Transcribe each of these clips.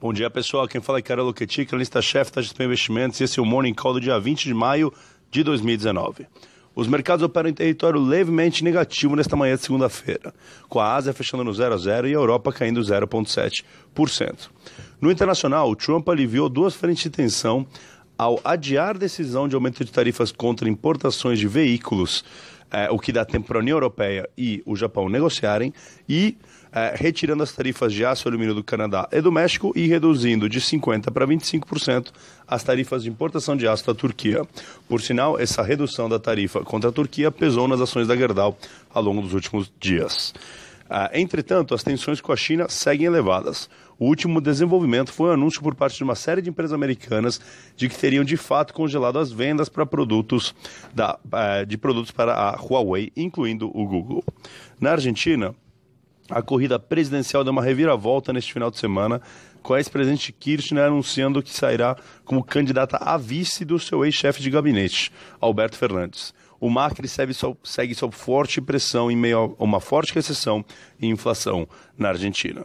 Bom dia, pessoal. Quem fala é Carol Loquetic, lista-chefe da Gestão Investimentos, e esse é o Morning Call do dia 20 de maio de 2019. Os mercados operam em território levemente negativo nesta manhã de segunda-feira, com a Ásia fechando no 0 a 0 e a Europa caindo 0,7%. No internacional, o Trump aliviou duas frentes de tensão ao adiar decisão de aumento de tarifas contra importações de veículos, eh, o que dá tempo para a União Europeia e o Japão negociarem, e é, retirando as tarifas de aço e alumínio do Canadá e do México e reduzindo de 50% para 25% as tarifas de importação de aço da Turquia. Por sinal, essa redução da tarifa contra a Turquia pesou nas ações da Gerdau ao longo dos últimos dias. Uh, entretanto, as tensões com a China seguem elevadas. O último desenvolvimento foi um anúncio por parte de uma série de empresas americanas de que teriam de fato congelado as vendas para produtos da, uh, de produtos para a Huawei, incluindo o Google. Na Argentina, a corrida presidencial deu uma reviravolta neste final de semana, com a ex-presidente Kirchner anunciando que sairá como candidata a vice do seu ex-chefe de gabinete, Alberto Fernandes. O Macri segue sob, segue sob forte pressão em meio a uma forte recessão e inflação na Argentina.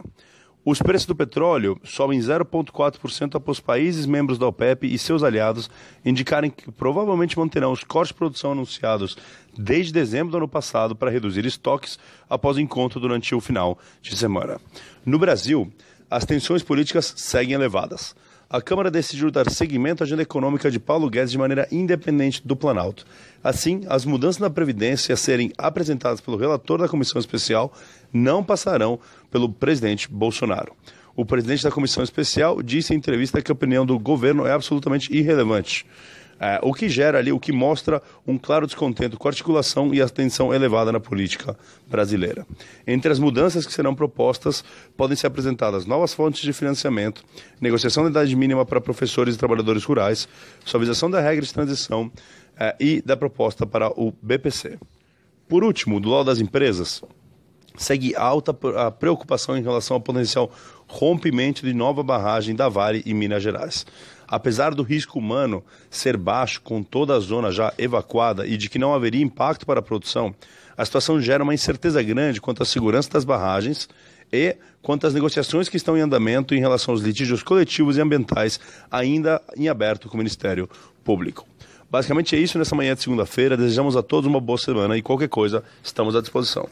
Os preços do petróleo sobem 0,4% após países membros da OPEP e seus aliados indicarem que provavelmente manterão os cortes de produção anunciados desde dezembro do ano passado para reduzir estoques após o encontro durante o final de semana. No Brasil, as tensões políticas seguem elevadas a Câmara decidiu dar seguimento à agenda econômica de Paulo Guedes de maneira independente do Planalto. Assim, as mudanças na Previdência a serem apresentadas pelo relator da comissão especial não passarão pelo presidente Bolsonaro. O presidente da comissão especial disse em entrevista que a opinião do governo é absolutamente irrelevante. É, o que gera ali, o que mostra um claro descontento com a articulação e a tensão elevada na política brasileira. Entre as mudanças que serão propostas, podem ser apresentadas novas fontes de financiamento, negociação da idade mínima para professores e trabalhadores rurais, suavização da regra de transição é, e da proposta para o BPC. Por último, do lado das empresas, segue alta a preocupação em relação ao potencial rompimento de nova barragem da Vale em Minas Gerais. Apesar do risco humano ser baixo com toda a zona já evacuada e de que não haveria impacto para a produção, a situação gera uma incerteza grande quanto à segurança das barragens e quanto às negociações que estão em andamento em relação aos litígios coletivos e ambientais ainda em aberto com o Ministério Público. Basicamente é isso nessa manhã de segunda-feira. Desejamos a todos uma boa semana e qualquer coisa estamos à disposição.